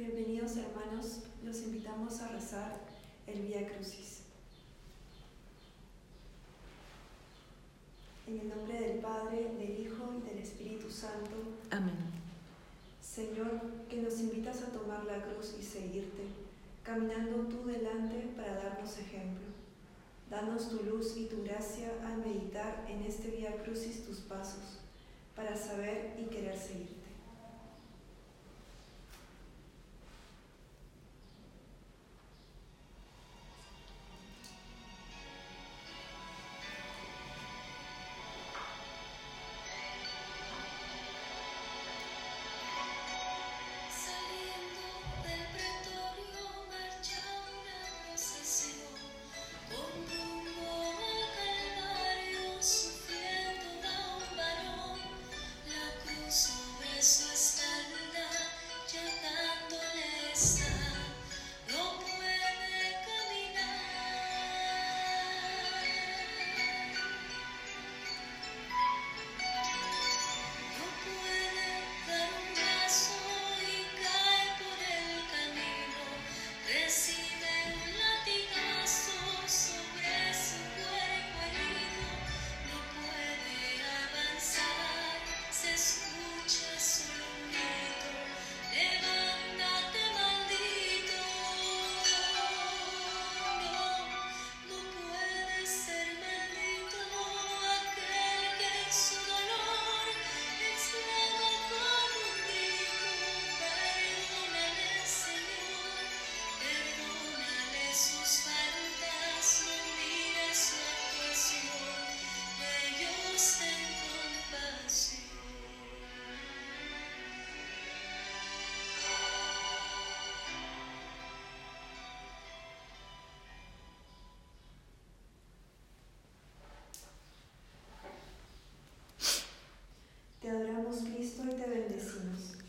Bienvenidos hermanos, los invitamos a rezar el Vía Crucis. En el nombre del Padre, del Hijo y del Espíritu Santo. Amén. Señor, que nos invitas a tomar la cruz y seguirte, caminando tú delante para darnos ejemplo. Danos tu luz y tu gracia al meditar en este Vía Crucis tus pasos, para saber y querer seguirte.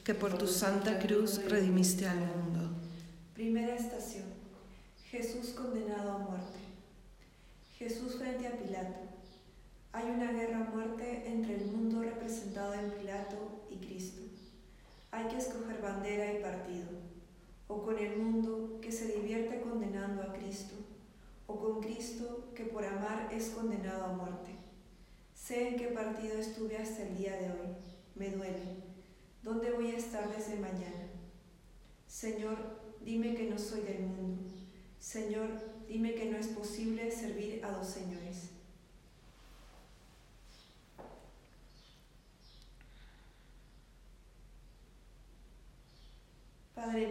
Que por tu santa cruz redimiste al mundo. Primera estación. Jesús condenado a muerte. Jesús frente a Pilato. Hay una guerra a muerte entre el mundo representado en Pilato y Cristo. Hay que escoger bandera y partido, o con el mundo que se divierte condenando a Cristo, o con Cristo que por amar es condenado a muerte. Sé en qué partido estuve hasta el día de hoy. Me duele ¿Dónde voy a estar desde mañana? Señor, dime que no soy del mundo. Señor, dime que no es posible servir a dos señores. Padre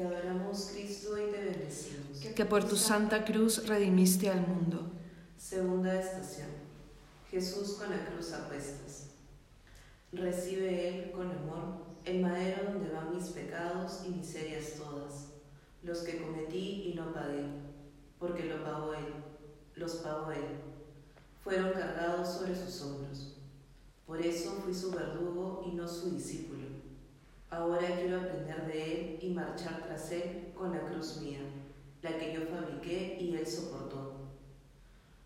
Te adoramos, Cristo, y te bendecimos. Que por tu santa cruz redimiste al mundo. Segunda estación. Jesús con la cruz a cuestas. Recibe Él con amor el madero donde van mis pecados y miserias todas, los que cometí y no pagué, porque lo pagó Él, los pagó Él. Fueron cargados sobre sus hombros. Por eso fui su verdugo y no su discípulo. Ahora quiero aprender de Él y marchar tras Él con la cruz mía, la que yo fabriqué y Él soportó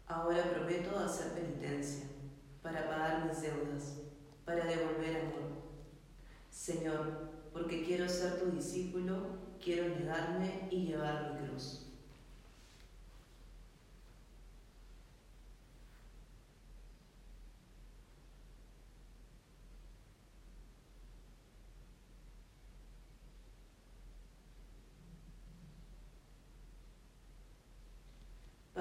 Ahora prometo hacer penitencia, para pagar mis deudas, para devolver amor. Señor, porque quiero ser tu discípulo, quiero negarme y llevar mi cruz.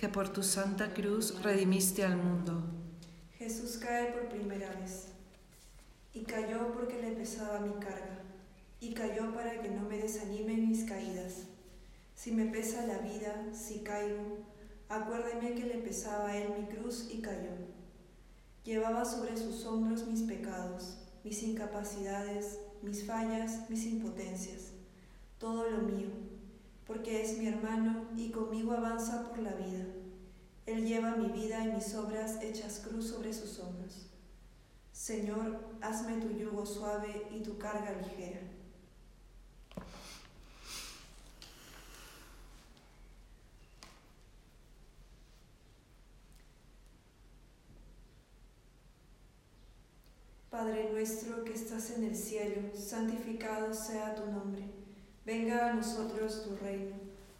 Que por tu santa cruz redimiste al mundo. Jesús cae por primera vez. Y cayó porque le pesaba mi carga. Y cayó para que no me desanimen mis caídas. Si me pesa la vida, si caigo, acuérdeme que le pesaba a él mi cruz y cayó. Llevaba sobre sus hombros mis pecados, mis incapacidades, mis fallas, mis impotencias, todo lo mío, porque es mi hermano y conmigo avanza por la vida lleva mi vida y mis obras hechas cruz sobre sus hombros. Señor, hazme tu yugo suave y tu carga ligera. Padre nuestro que estás en el cielo, santificado sea tu nombre. Venga a nosotros tu reino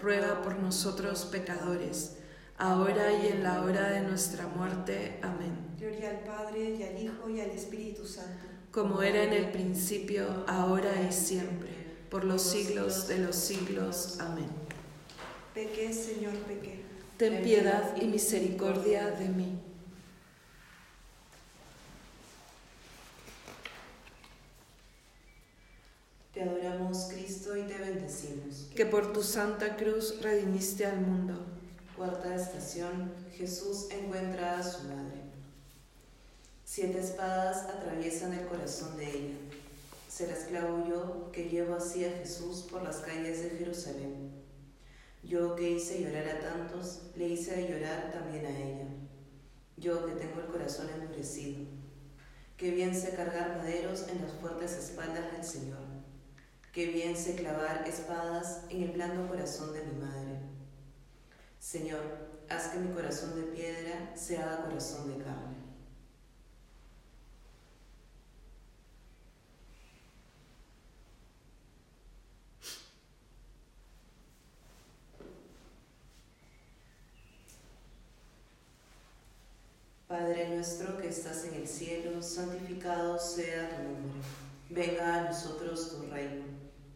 ruega por nosotros pecadores, ahora y en la hora de nuestra muerte. Amén. Gloria al Padre y al Hijo y al Espíritu Santo. Como era en el principio, ahora y siempre, por los siglos de los siglos. Amén. Pequé, Señor, pequé. Ten piedad y misericordia de mí. Te adoramos, Cristo, y te bendecimos. que por tu santa cruz redimiste al mundo. Cuarta estación, Jesús encuentra a su madre. Siete espadas atraviesan el corazón de ella. Será esclavo yo que llevo así a Jesús por las calles de Jerusalén. Yo que hice llorar a tantos, le hice llorar también a ella. Yo que tengo el corazón endurecido, que bien sé cargar maderos en las fuertes espaldas del Señor, que bien sé clavar espadas en el blando corazón de mi madre. Señor, haz que mi corazón de piedra se haga corazón de carne. Padre nuestro que estás en el cielo, santificado sea tu nombre. Venga a nosotros tu reino.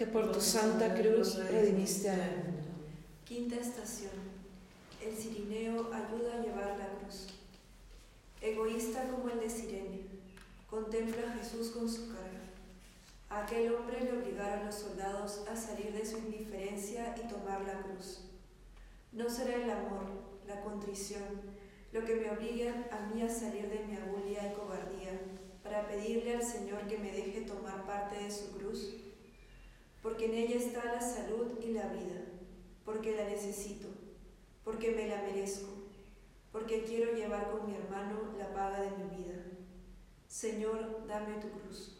Que por tu santa cruz redimiste al mundo. Quinta estación. El cirineo ayuda a llevar la cruz. Egoísta como el de Sirene, contempla a Jesús con su carga. A aquel hombre le obligaron los soldados a salir de su indiferencia y tomar la cruz. No será el amor, la contrición, lo que me obliga a mí a salir de mi abulia y cobardía para pedirle al Señor que me deje tomar parte de su cruz, porque en ella está la salud y la vida, porque la necesito, porque me la merezco, porque quiero llevar con mi hermano la paga de mi vida. Señor, dame tu cruz.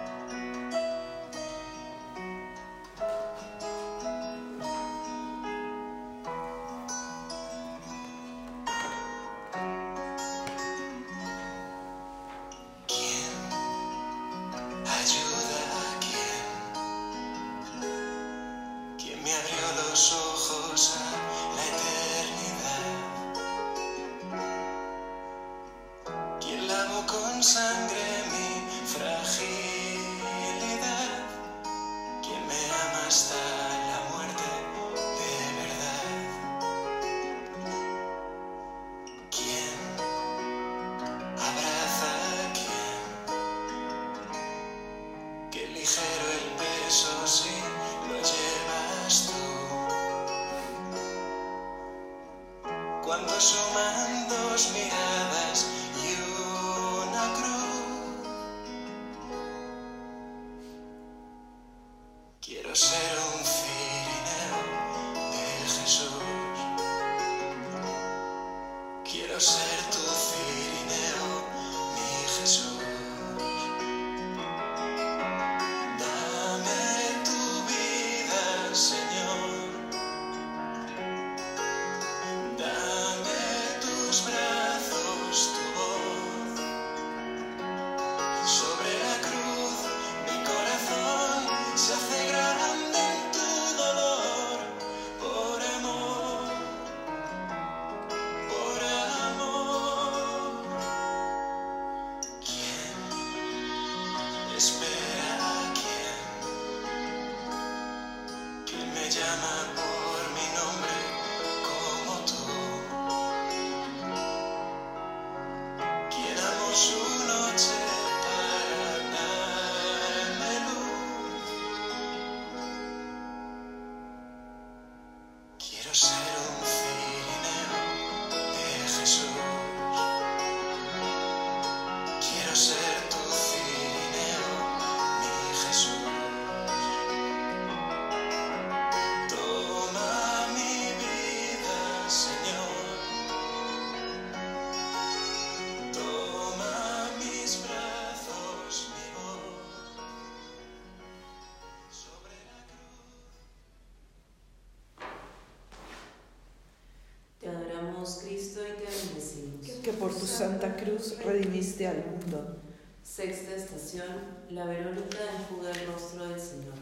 Redimiste al mundo. Sexta estación, la Verónica enjuga el rostro del Señor.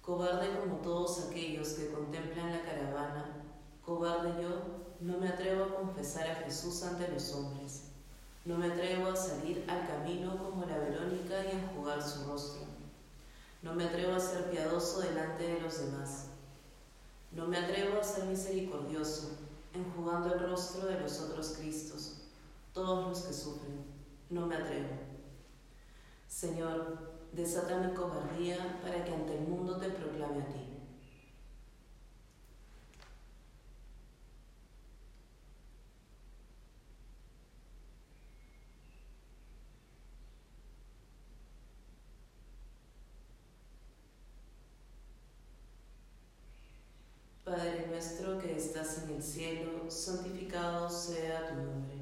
Cobarde como todos aquellos que contemplan la caravana, cobarde yo, no me atrevo a confesar a Jesús ante los hombres. No me atrevo a salir al camino como la Verónica y enjugar su rostro. No me atrevo a ser piadoso delante de los demás. No me atrevo a ser misericordioso, enjugando el rostro de los otros Cristos, todos los que sufren. No me atrevo. Señor, desata mi cobardía para que ante el mundo te proclame a ti. Padre nuestro que estás en el cielo, santificado sea tu nombre.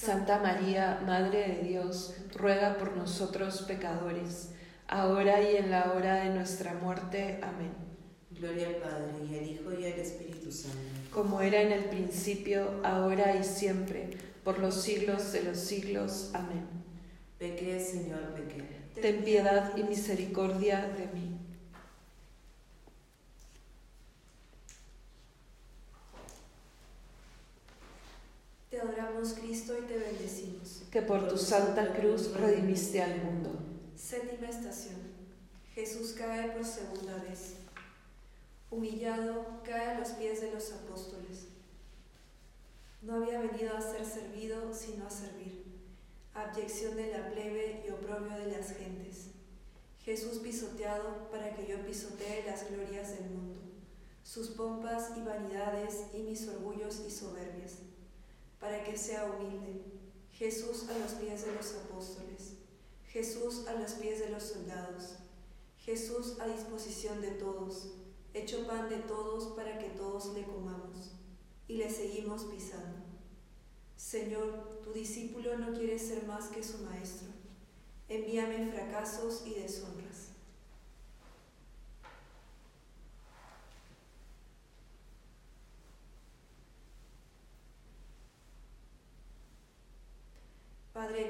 Santa María, Madre de Dios, ruega por nosotros pecadores, ahora y en la hora de nuestra muerte. Amén. Gloria al Padre y al Hijo y al Espíritu Santo. Como era en el principio, ahora y siempre, por los siglos de los siglos. Amén. Pequé, Señor, pequé. Ten piedad y misericordia de mí. Te adoramos, Cristo, y te bendecimos. Que por tu santa cruz redimiste al mundo. Séptima estación. Jesús cae por segunda vez. Humillado, cae a los pies de los apóstoles. No había venido a ser servido, sino a servir. Abyección de la plebe y oprobio de las gentes. Jesús pisoteado para que yo pisotee las glorias del mundo, sus pompas y vanidades y mis orgullos y soberbias, para que sea humilde. Jesús a los pies de los apóstoles. Jesús a los pies de los soldados. Jesús a disposición de todos, hecho pan de todos para que todos le comamos. Y le seguimos pisando. Señor, tu discípulo no quiere ser más que su maestro. Envíame fracasos y deshonras. Padre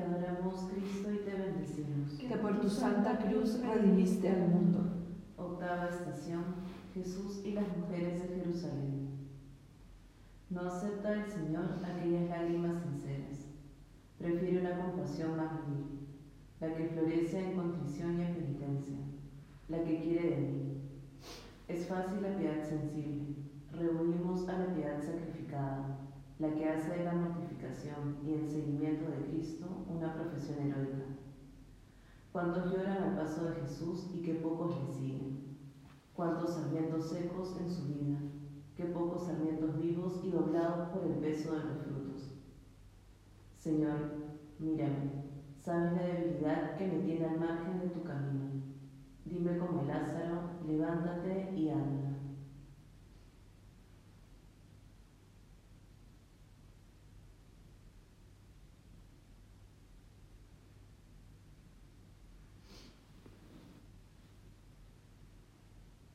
Adoramos, Cristo, y te bendecimos. Que por tu santa cruz redimiste al mundo. Octava estación. Jesús y las mujeres de Jerusalén. No acepta el Señor aquellas lágrimas sinceras. Prefiere una compasión más vil, la que florece en contrición y en penitencia, la que quiere de mí. Es fácil la piedad sensible. Reunimos a la piedad sacrificada, la que hace de la mortificación y el seguimiento de Cristo una profesión heroica. ¿Cuántos lloran al paso de Jesús y qué pocos le siguen? ¿Cuántos sarmientos secos en su vida? Qué pocos sarmientos vivos y doblados por el peso de los frutos. Señor, mírame, sabes la debilidad que me tiene al margen de tu camino. Dime como Lázaro, levántate y anda.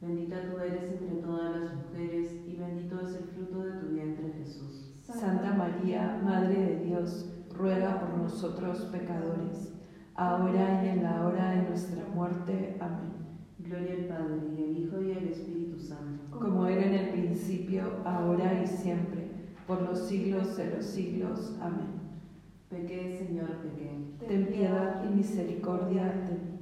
Bendita tú eres entre todas las mujeres y bendito es el fruto de tu vientre Jesús. Santa María, Madre de Dios, ruega por nosotros pecadores, ahora y en la hora de nuestra muerte. Amén. Gloria al Padre y al Hijo y al Espíritu Santo. Como era en el principio, ahora y siempre, por los siglos de los siglos. Amén. Pequé, Señor, pequé. Ten piedad y misericordia de mí.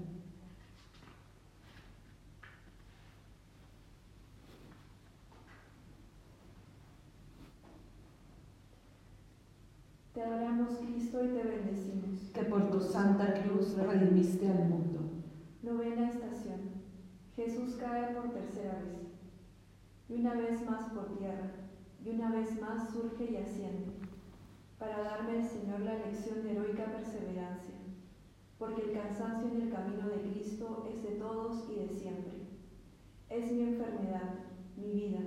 Te adoramos, Cristo, y te bendecimos. Que por tu santa cruz redimiste al mundo. Novena estación. Jesús cae por tercera vez. Y una vez más por tierra, y una vez más surge y asciende, para darme el Señor la lección de heroica perseverancia, porque el cansancio en el camino de Cristo es de todos y de siempre. Es mi enfermedad, mi vida.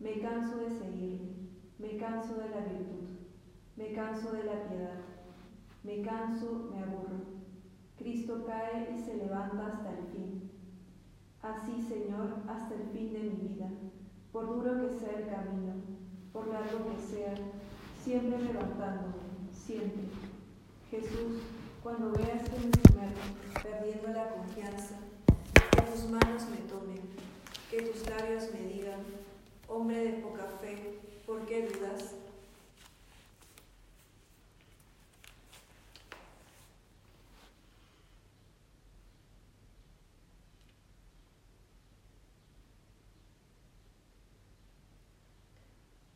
Me canso de seguirle, me canso de la virtud. Me canso de la piedad, me canso, me aburro. Cristo cae y se levanta hasta el fin. Así, Señor, hasta el fin de mi vida, por duro que sea el camino, por largo que sea, siempre levantándome, siempre. Jesús, cuando veas que me sumerjo, perdiendo la confianza, que tus manos me tomen, que tus labios me digan, hombre de poca fe, ¿por qué dudas?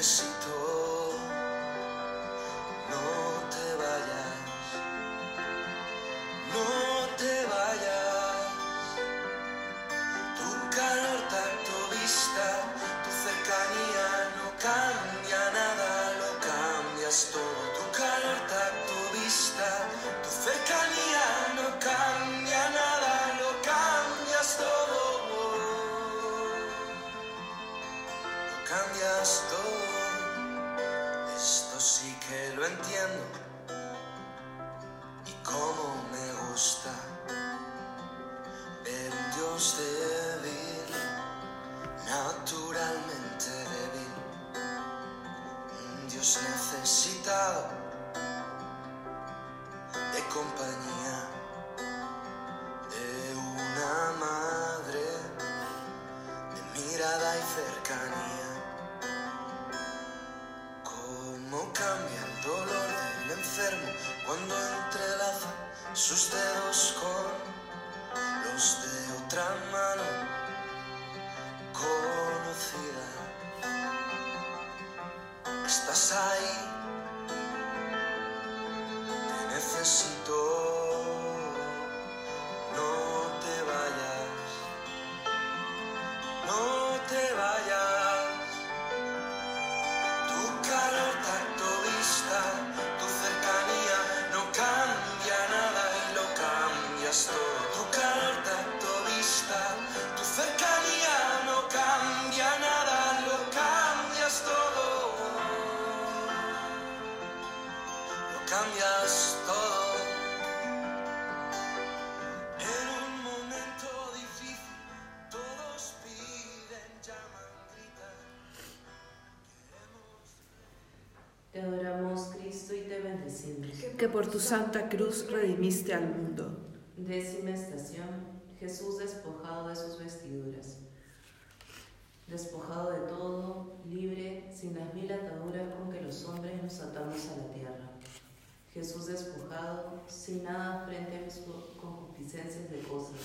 Te que por tu santa cruz redimiste al mundo. Décima estación. Jesús despojado de sus vestiduras. Despojado de todo, libre, sin las mil ataduras con que los hombres nos atamos a la tierra. Jesús despojado, sin nada frente a mis concupiscencias de cosas,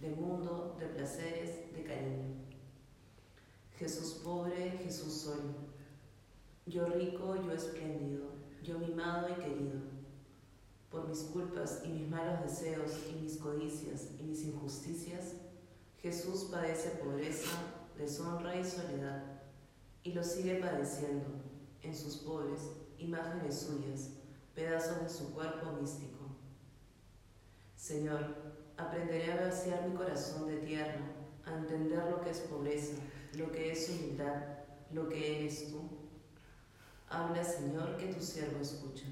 de mundo, de placeres, de cariño. Jesús pobre, Jesús solo. Yo rico, yo espléndido, yo mimado y querido. Por mis culpas y mis malos deseos y mis codicias y mis injusticias, Jesús padece pobreza, deshonra y soledad, y lo sigue padeciendo en sus pobres, imágenes suyas, pedazos de su cuerpo místico. Señor, aprenderé a vaciar mi corazón de tierra, a entender lo que es pobreza, lo que es humildad, lo que eres tú. Habla, Señor, que tu siervo escucha.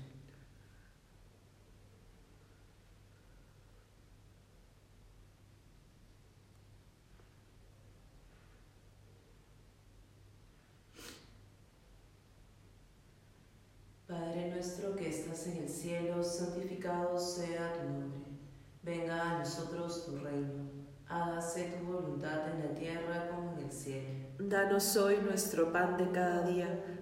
Padre nuestro que estás en el cielo, santificado sea tu nombre. Venga a nosotros tu reino. Hágase tu voluntad en la tierra como en el cielo. Danos hoy nuestro pan de cada día.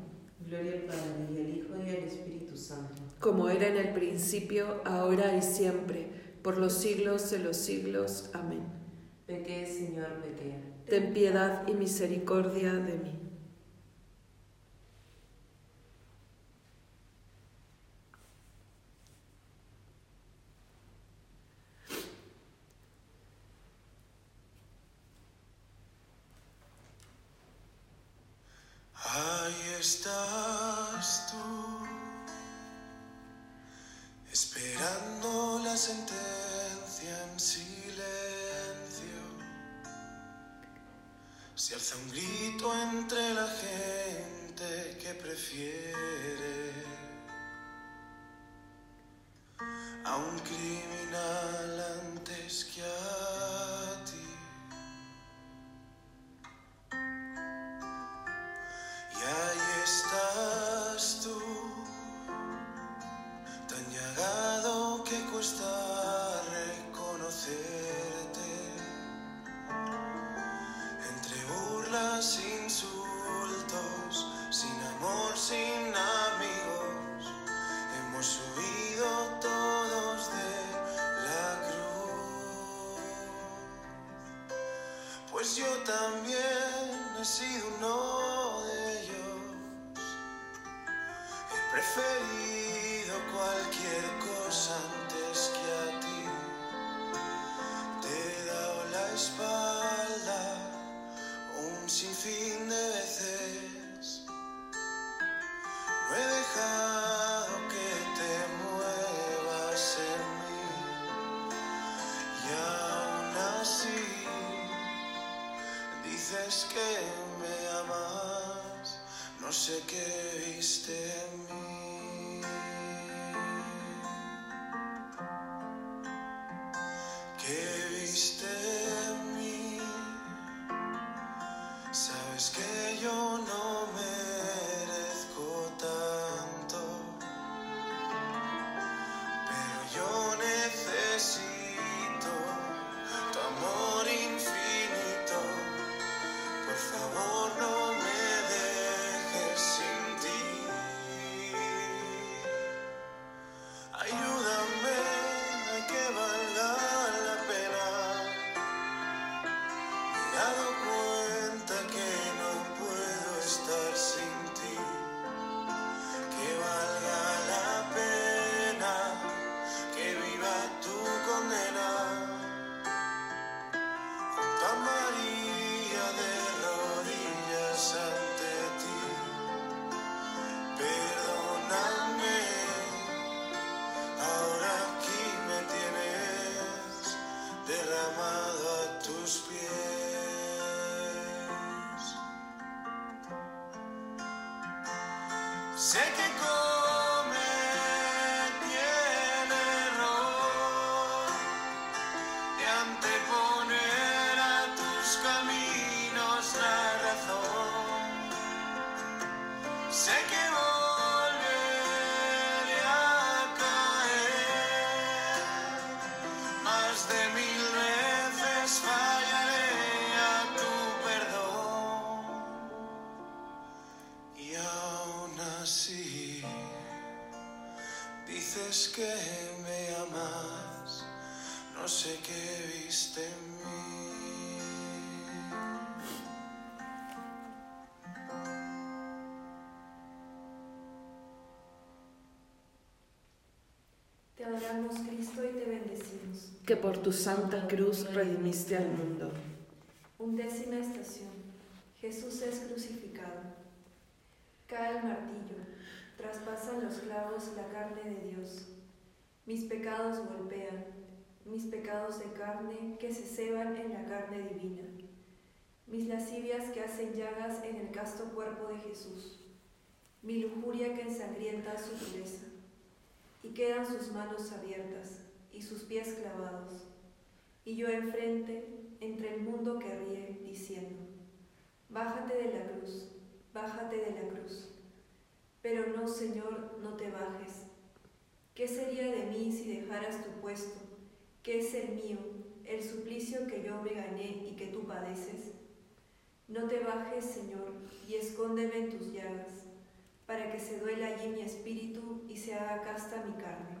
Gloria al Padre y al Hijo y al Espíritu Santo. Como era en el principio, ahora y siempre, por los siglos de los siglos. Amén. Pequé, Señor, pequé. Ten piedad y misericordia de mí. Sabes que yo no por tu santa cruz redimiste al mundo. Undécima estación. Jesús es crucificado. Cae el martillo. Traspasan los clavos la carne de Dios. Mis pecados golpean. Mis pecados de carne que se ceban en la carne divina. Mis lascivias que hacen llagas en el casto cuerpo de Jesús. Mi lujuria que ensangrienta su pureza. Y quedan sus manos abiertas y sus pies clavados. Y yo enfrente, entre el mundo que ríe, diciendo, Bájate de la cruz, bájate de la cruz. Pero no, Señor, no te bajes. ¿Qué sería de mí si dejaras tu puesto, que es el mío, el suplicio que yo me gané y que tú padeces? No te bajes, Señor, y escóndeme en tus llagas, para que se duela allí mi espíritu y se haga casta mi carne.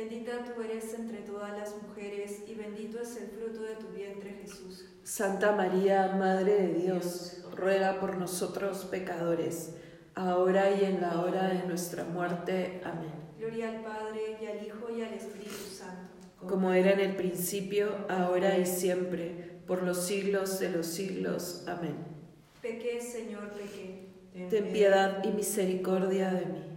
Bendita tú eres entre todas las mujeres y bendito es el fruto de tu vientre Jesús. Santa María, Madre de Dios, ruega por nosotros pecadores, ahora y en la hora de nuestra muerte. Amén. Gloria al Padre y al Hijo y al Espíritu Santo. Como era en el principio, ahora y siempre, por los siglos de los siglos. Amén. Pequé, Señor, pequé. Ten piedad y misericordia de mí.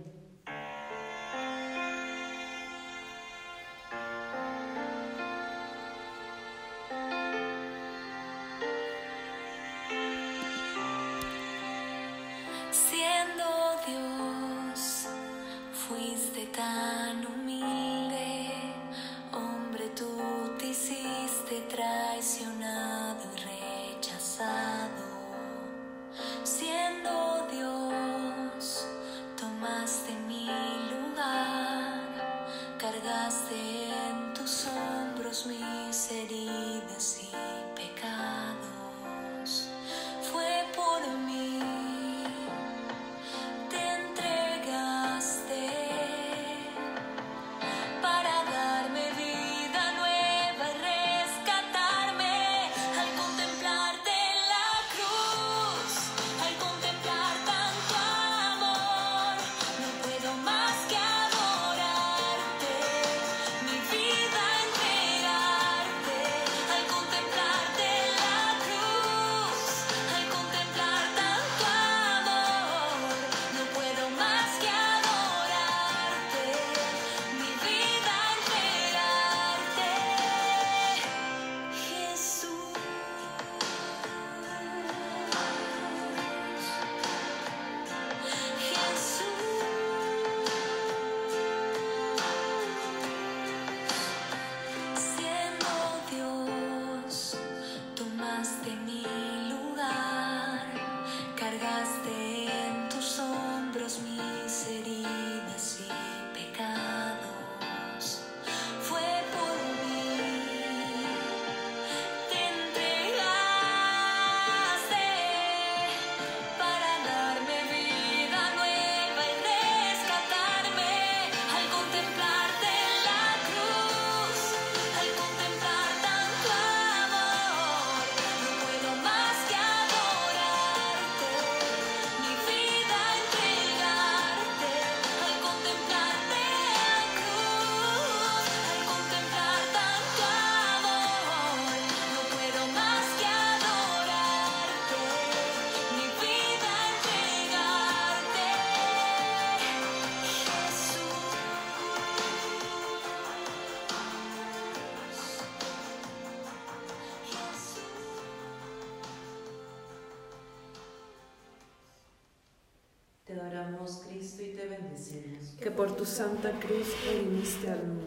Por tu santa cruz redimiste al.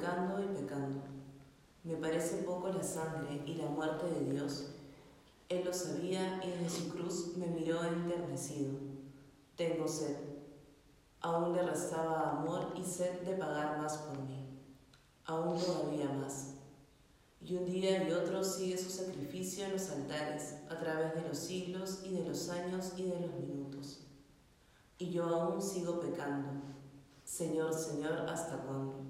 Pecando y pecando. Me parece poco la sangre y la muerte de Dios. Él lo sabía y desde su cruz me miró enternecido. Tengo sed. Aún le restaba amor y sed de pagar más por mí. Aún todavía más. Y un día y otro sigue su sacrificio en los altares, a través de los siglos y de los años y de los minutos. Y yo aún sigo pecando. Señor, Señor, ¿hasta cuándo?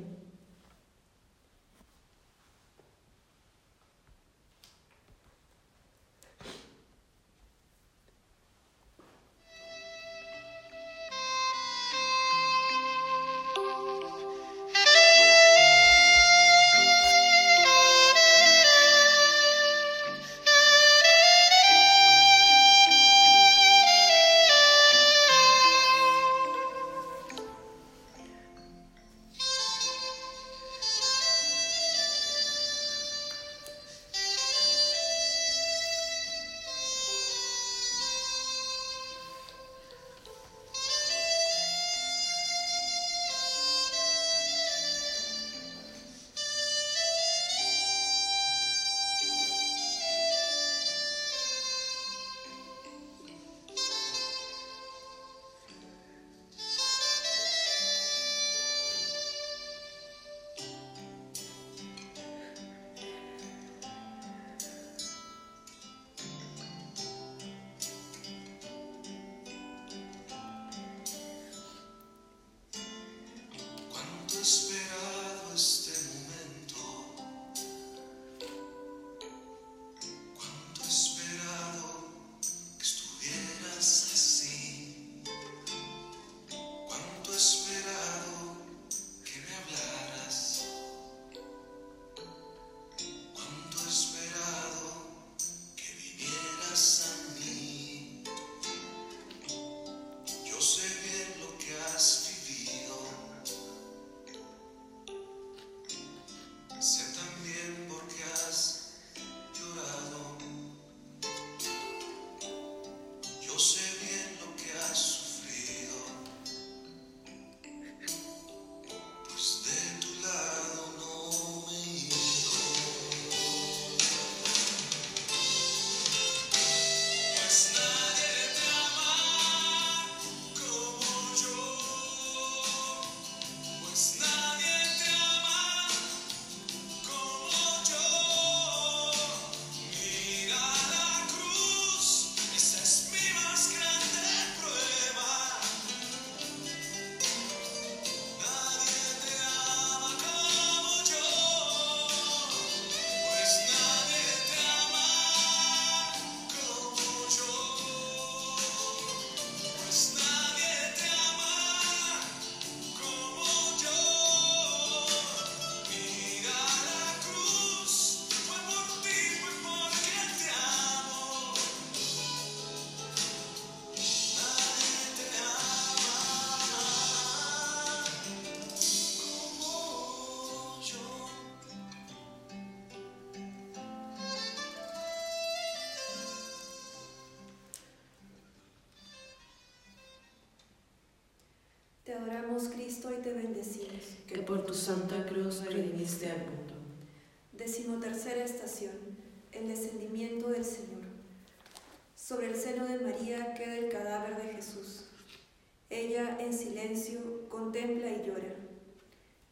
Adoramos, Cristo, y te bendecimos. que por tu santa cruz redimiste al mundo. Decimotercera estación. El descendimiento del Señor. Sobre el seno de María queda el cadáver de Jesús. Ella, en silencio, contempla y llora.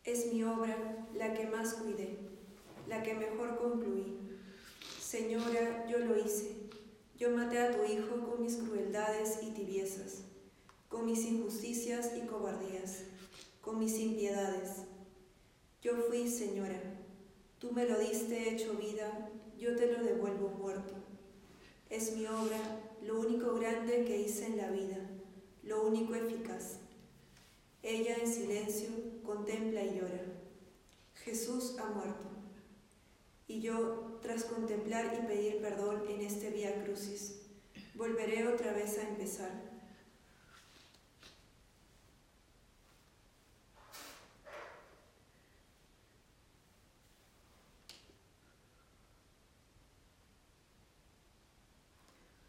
Es mi obra la que más cuidé, la que mejor concluí. Señora, yo lo hice. Yo maté a tu hijo con mis crueldades y tibiezas, con mis injusticias y cobardías, con mis impiedades. Yo fui, Señora. Tú me lo diste hecho vida, yo te lo devuelvo muerto. Es mi obra lo único grande que hice en la vida, lo único eficaz. Ella en silencio contempla y llora. Jesús ha muerto. Y yo, tras contemplar y pedir perdón en este Vía Crucis, volveré otra vez a empezar.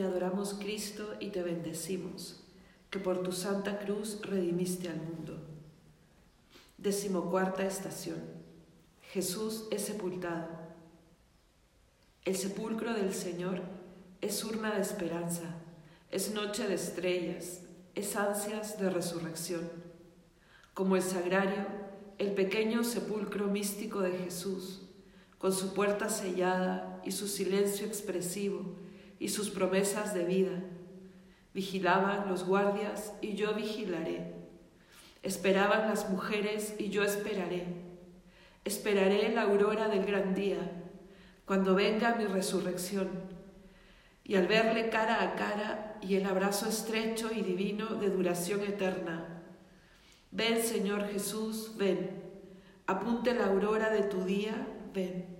Adoramos Cristo y te bendecimos, que por tu santa cruz redimiste al mundo. Decimocuarta estación. Jesús es sepultado. El sepulcro del Señor es urna de esperanza, es noche de estrellas, es ansias de resurrección. Como el sagrario, el pequeño sepulcro místico de Jesús, con su puerta sellada y su silencio expresivo y sus promesas de vida. Vigilaban los guardias y yo vigilaré. Esperaban las mujeres y yo esperaré. Esperaré la aurora del gran día, cuando venga mi resurrección. Y al verle cara a cara y el abrazo estrecho y divino de duración eterna. Ven, Señor Jesús, ven. Apunte la aurora de tu día, ven.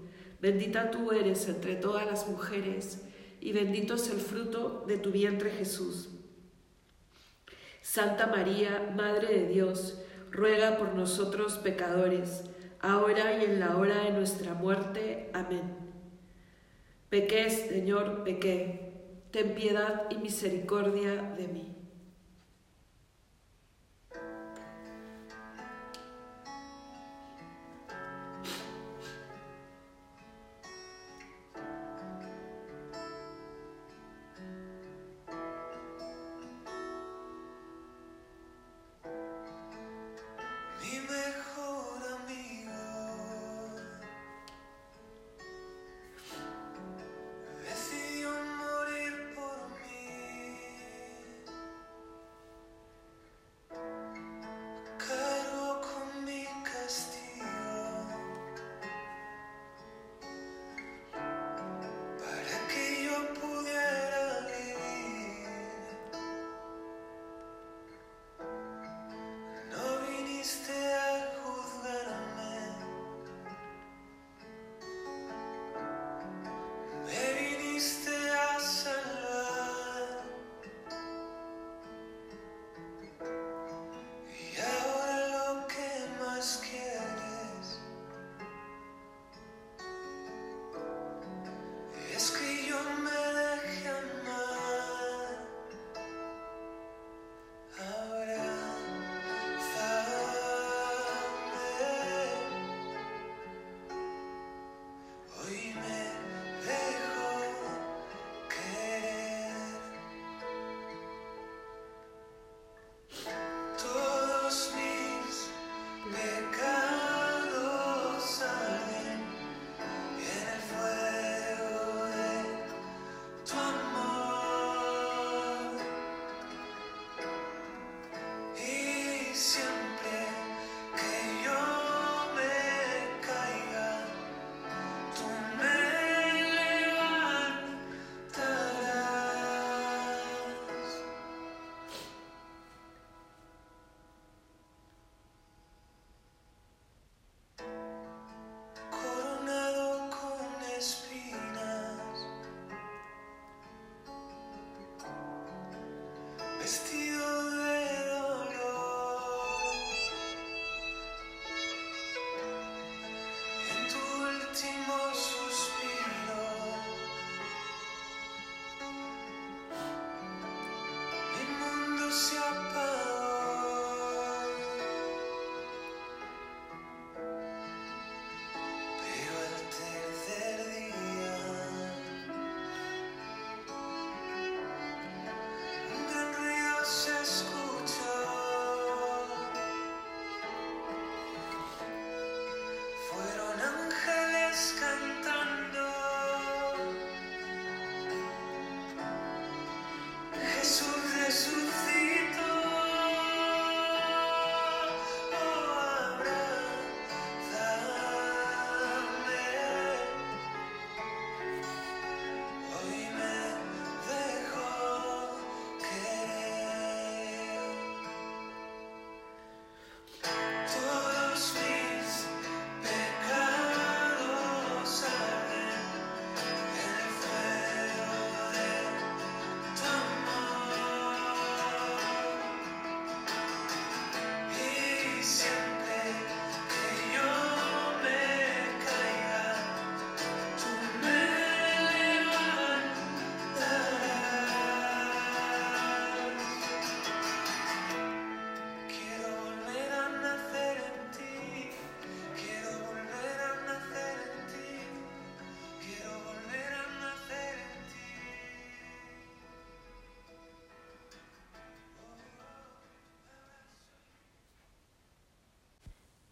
Bendita tú eres entre todas las mujeres, y bendito es el fruto de tu vientre Jesús. Santa María, Madre de Dios, ruega por nosotros pecadores, ahora y en la hora de nuestra muerte. Amén. Pequé, Señor, pequé. Ten piedad y misericordia de mí.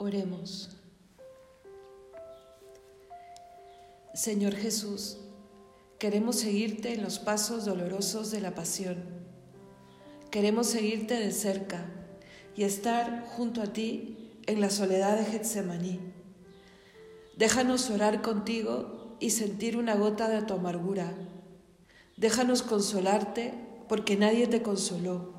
Oremos. Señor Jesús, queremos seguirte en los pasos dolorosos de la pasión. Queremos seguirte de cerca y estar junto a ti en la soledad de Getsemaní. Déjanos orar contigo y sentir una gota de tu amargura. Déjanos consolarte porque nadie te consoló.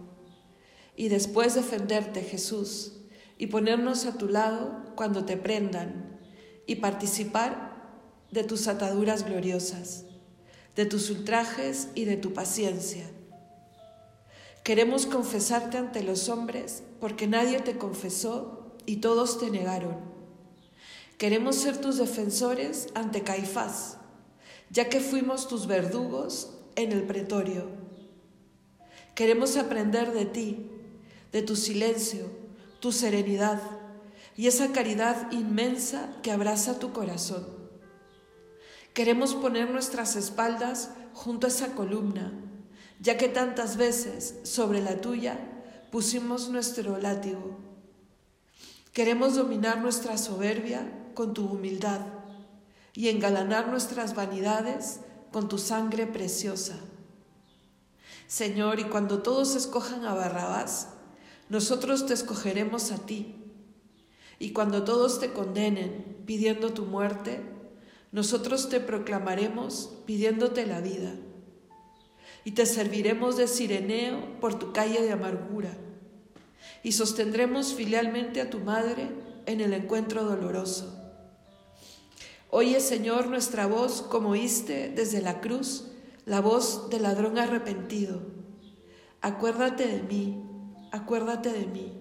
Y después defenderte, Jesús, y ponernos a tu lado cuando te prendan y participar de tus ataduras gloriosas, de tus ultrajes y de tu paciencia. Queremos confesarte ante los hombres porque nadie te confesó y todos te negaron. Queremos ser tus defensores ante Caifás, ya que fuimos tus verdugos en el pretorio. Queremos aprender de ti, de tu silencio, tu serenidad y esa caridad inmensa que abraza tu corazón. Queremos poner nuestras espaldas junto a esa columna, ya que tantas veces sobre la tuya pusimos nuestro látigo. Queremos dominar nuestra soberbia con tu humildad y engalanar nuestras vanidades con tu sangre preciosa. Señor, y cuando todos escojan a Barrabás, nosotros te escogeremos a ti. Y cuando todos te condenen pidiendo tu muerte, nosotros te proclamaremos pidiéndote la vida. Y te serviremos de sireneo por tu calle de amargura. Y sostendremos filialmente a tu madre en el encuentro doloroso. Oye, Señor, nuestra voz como oíste desde la cruz, la voz del ladrón arrepentido. Acuérdate de mí acuérdate de mí.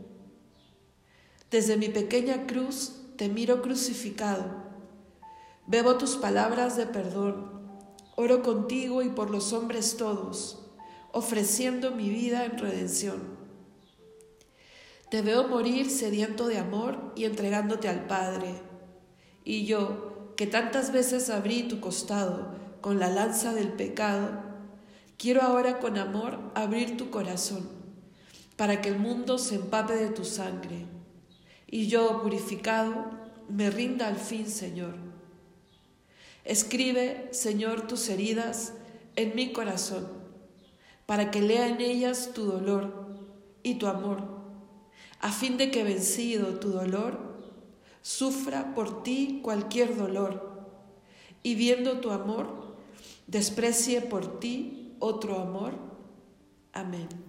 Desde mi pequeña cruz te miro crucificado. Bebo tus palabras de perdón. Oro contigo y por los hombres todos, ofreciendo mi vida en redención. Te veo morir sediento de amor y entregándote al Padre. Y yo, que tantas veces abrí tu costado con la lanza del pecado, quiero ahora con amor abrir tu corazón para que el mundo se empape de tu sangre, y yo, purificado, me rinda al fin, Señor. Escribe, Señor, tus heridas en mi corazón, para que lea en ellas tu dolor y tu amor, a fin de que vencido tu dolor, sufra por ti cualquier dolor, y viendo tu amor, desprecie por ti otro amor. Amén.